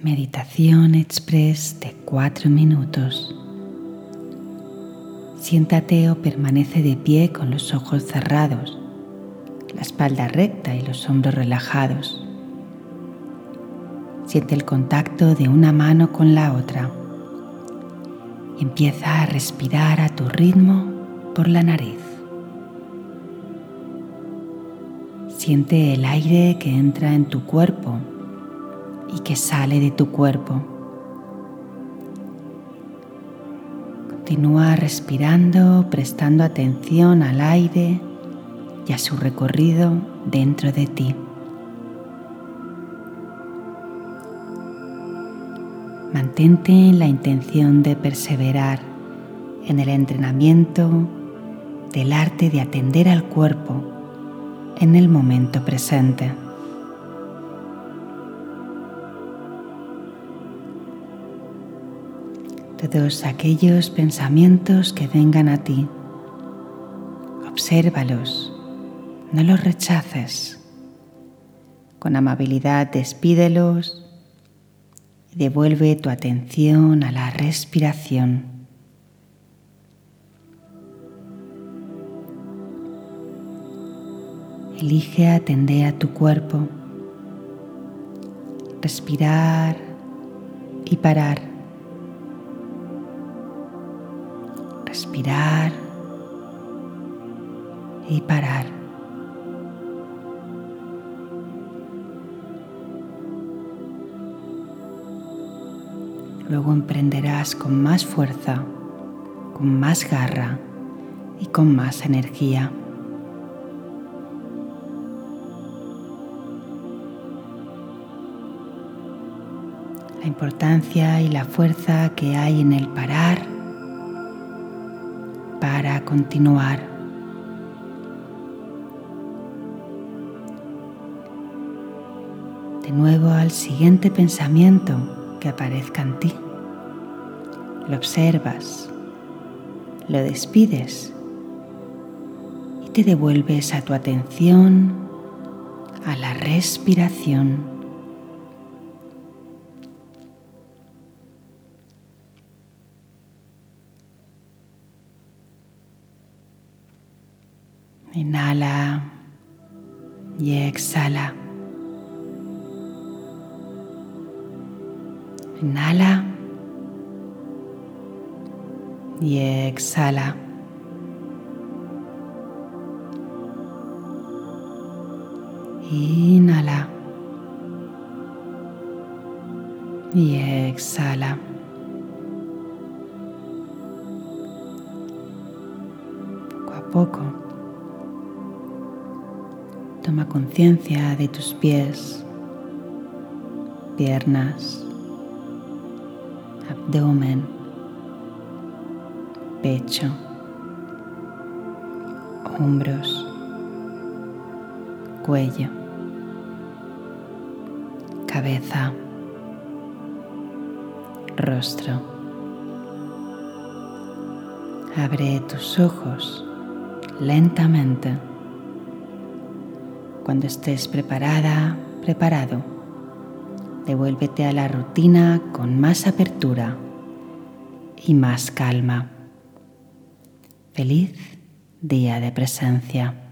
Meditación express de cuatro minutos. Siéntate o permanece de pie con los ojos cerrados, la espalda recta y los hombros relajados. Siente el contacto de una mano con la otra y empieza a respirar a tu ritmo por la nariz. Siente el aire que entra en tu cuerpo y que sale de tu cuerpo. Continúa respirando, prestando atención al aire y a su recorrido dentro de ti. Mantente en la intención de perseverar en el entrenamiento del arte de atender al cuerpo en el momento presente. Todos aquellos pensamientos que vengan a ti. Obsérvalos, no los rechaces. Con amabilidad despídelos y devuelve tu atención a la respiración. Elige atender a tu cuerpo, respirar y parar. Respirar y parar. Luego emprenderás con más fuerza, con más garra y con más energía. La importancia y la fuerza que hay en el parar para continuar. De nuevo al siguiente pensamiento que aparezca en ti. Lo observas, lo despides y te devuelves a tu atención, a la respiración. Inhala y exhala. Inhala y exhala. Inhala y exhala. Poco a poco Toma conciencia de tus pies, piernas, abdomen, pecho, hombros, cuello, cabeza, rostro. Abre tus ojos lentamente cuando estés preparada, preparado, devuélvete a la rutina con más apertura y más calma. Feliz día de presencia.